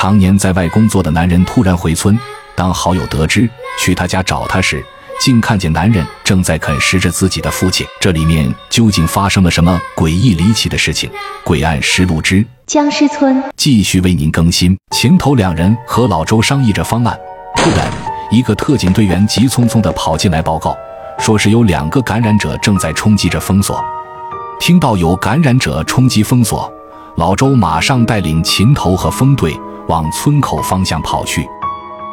常年在外工作的男人突然回村，当好友得知去他家找他时，竟看见男人正在啃食着自己的父亲。这里面究竟发生了什么诡异离奇的事情？诡案实录之僵尸村继续为您更新。秦头两人和老周商议着方案，突然，一个特警队员急匆匆地跑进来报告，说是有两个感染者正在冲击着封锁。听到有感染者冲击封锁，老周马上带领秦头和风队往村口方向跑去。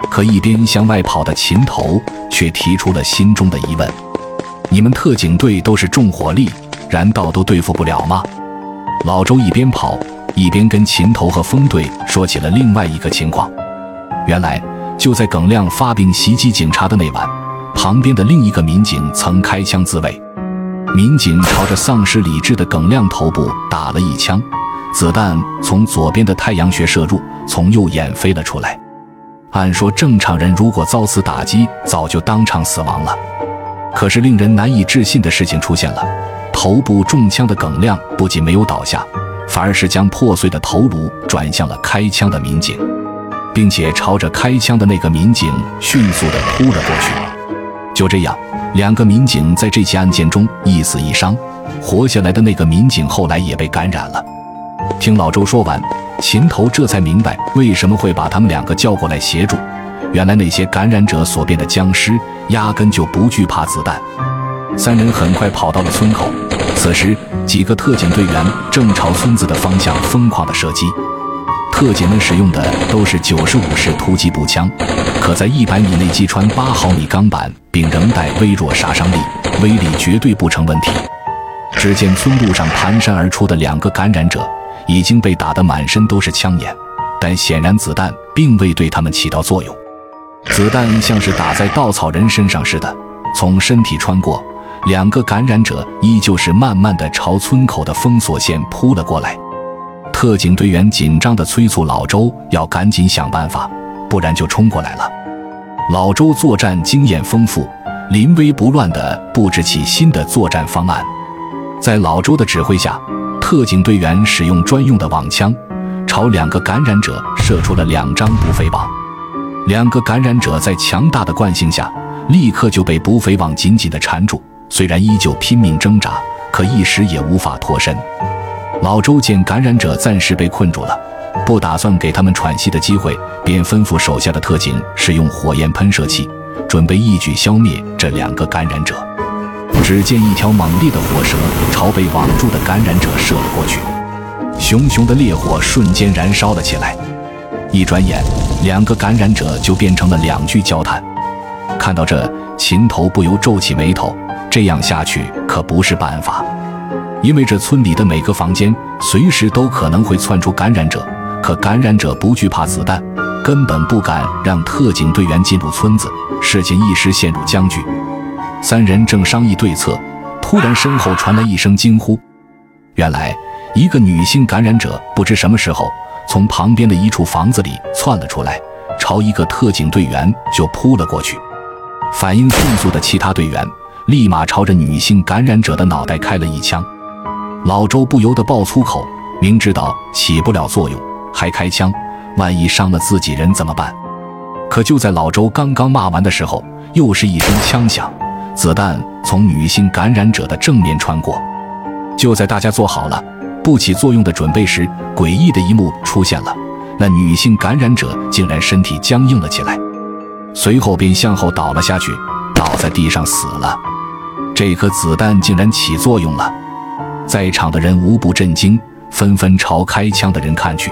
可一边向外跑的秦头却提出了心中的疑问：“你们特警队都是重火力，燃道都对付不了吗？”老周一边跑一边跟秦头和风队说起了另外一个情况。原来就在耿亮发病袭击警察的那晚，旁边的另一个民警曾开枪自卫。民警朝着丧失理智的耿亮头部打了一枪，子弹从左边的太阳穴射入，从右眼飞了出来。按说正常人如果遭此打击，早就当场死亡了。可是令人难以置信的事情出现了：头部中枪的耿亮不仅没有倒下，反而是将破碎的头颅转向了开枪的民警，并且朝着开枪的那个民警迅速地扑了过去。就这样。两个民警在这起案件中一死一伤，活下来的那个民警后来也被感染了。听老周说完，秦头这才明白为什么会把他们两个叫过来协助。原来那些感染者所变的僵尸压根就不惧怕子弹。三人很快跑到了村口，此时几个特警队员正朝村子的方向疯狂的射击。特警们使用的都是九十五式突击步枪，可在一百米内击穿八毫米钢板，并仍带微弱杀伤力，威力绝对不成问题。只见村路上蹒跚而出的两个感染者，已经被打得满身都是枪眼，但显然子弹并未对他们起到作用。子弹像是打在稻草人身上似的，从身体穿过。两个感染者依旧是慢慢的朝村口的封锁线扑了过来。特警队员紧张地催促老周要赶紧想办法，不然就冲过来了。老周作战经验丰富，临危不乱地布置起新的作战方案。在老周的指挥下，特警队员使用专用的网枪，朝两个感染者射出了两张捕匪网。两个感染者在强大的惯性下，立刻就被捕匪网紧紧地缠住。虽然依旧拼命挣扎，可一时也无法脱身。老周见感染者暂时被困住了，不打算给他们喘息的机会，便吩咐手下的特警使用火焰喷射器，准备一举消灭这两个感染者。只见一条猛烈的火蛇朝被网住的感染者射了过去，熊熊的烈火瞬间燃烧了起来。一转眼，两个感染者就变成了两具焦炭。看到这，秦头不由皱起眉头，这样下去可不是办法。因为这村里的每个房间随时都可能会窜出感染者，可感染者不惧怕子弹，根本不敢让特警队员进入村子，事情一时陷入僵局。三人正商议对策，突然身后传来一声惊呼。原来，一个女性感染者不知什么时候从旁边的一处房子里窜了出来，朝一个特警队员就扑了过去。反应迅速的其他队员立马朝着女性感染者的脑袋开了一枪。老周不由得爆粗口，明知道起不了作用，还开枪，万一伤了自己人怎么办？可就在老周刚刚骂完的时候，又是一声枪响，子弹从女性感染者的正面穿过。就在大家做好了不起作用的准备时，诡异的一幕出现了：那女性感染者竟然身体僵硬了起来，随后便向后倒了下去，倒在地上死了。这颗子弹竟然起作用了！在场的人无不震惊，纷纷朝开枪的人看去。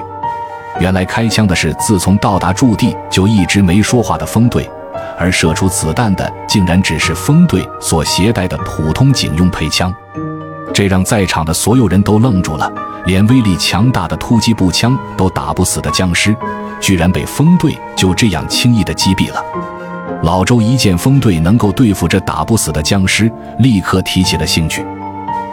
原来开枪的是自从到达驻地就一直没说话的风队，而射出子弹的竟然只是风队所携带的普通警用配枪。这让在场的所有人都愣住了，连威力强大的突击步枪都打不死的僵尸，居然被风队就这样轻易的击毙了。老周一见风队能够对付这打不死的僵尸，立刻提起了兴趣。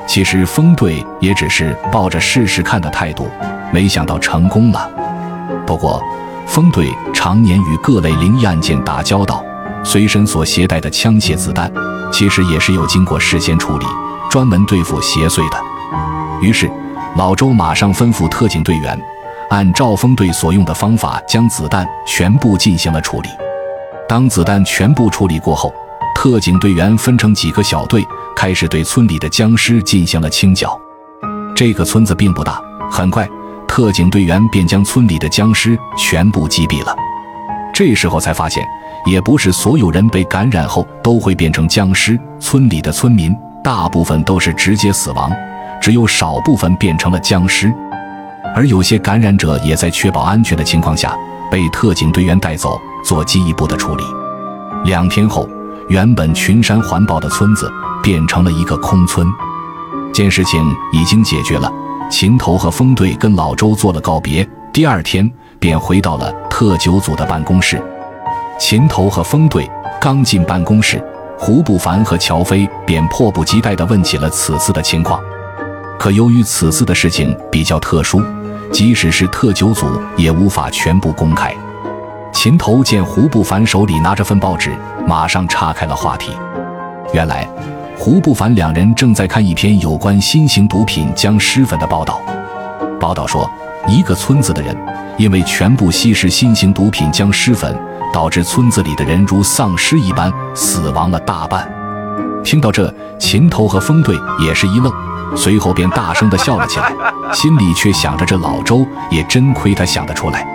其实风队也只是抱着试试看的态度，没想到成功了。不过，风队常年与各类灵异案件打交道，随身所携带的枪械子弹，其实也是有经过事先处理，专门对付邪祟的。于是，老周马上吩咐特警队员，按赵峰队所用的方法将子弹全部进行了处理。当子弹全部处理过后，特警队员分成几个小队，开始对村里的僵尸进行了清剿。这个村子并不大，很快，特警队员便将村里的僵尸全部击毙了。这时候才发现，也不是所有人被感染后都会变成僵尸，村里的村民大部分都是直接死亡，只有少部分变成了僵尸。而有些感染者也在确保安全的情况下，被特警队员带走做进一步的处理。两天后，原本群山环抱的村子变成了一个空村。件事情已经解决了，秦头和风队跟老周做了告别，第二天便回到了特九组的办公室。秦头和风队刚进办公室，胡不凡和乔飞便迫不及待地问起了此次的情况。可由于此次的事情比较特殊，即使是特九组也无法全部公开。秦头见胡不凡手里拿着份报纸，马上岔开了话题。原来，胡不凡两人正在看一篇有关新型毒品僵尸粉的报道。报道说，一个村子的人因为全部吸食新型毒品僵尸粉，导致村子里的人如丧尸一般死亡了大半。听到这，秦头和风队也是一愣。随后便大声地笑了起来，心里却想着：这老周也真亏他想得出来。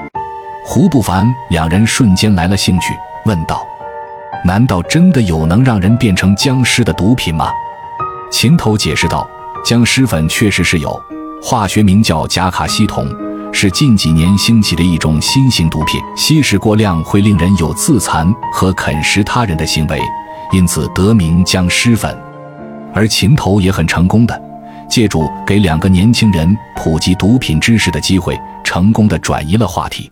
胡不凡两人瞬间来了兴趣，问道：“难道真的有能让人变成僵尸的毒品吗？”秦头解释道：“僵尸粉确实是有，化学名叫甲卡西酮，是近几年兴起的一种新型毒品，吸食过量会令人有自残和啃食他人的行为，因此得名僵尸粉。”而秦头也很成功的。借助给两个年轻人普及毒品知识的机会，成功的转移了话题。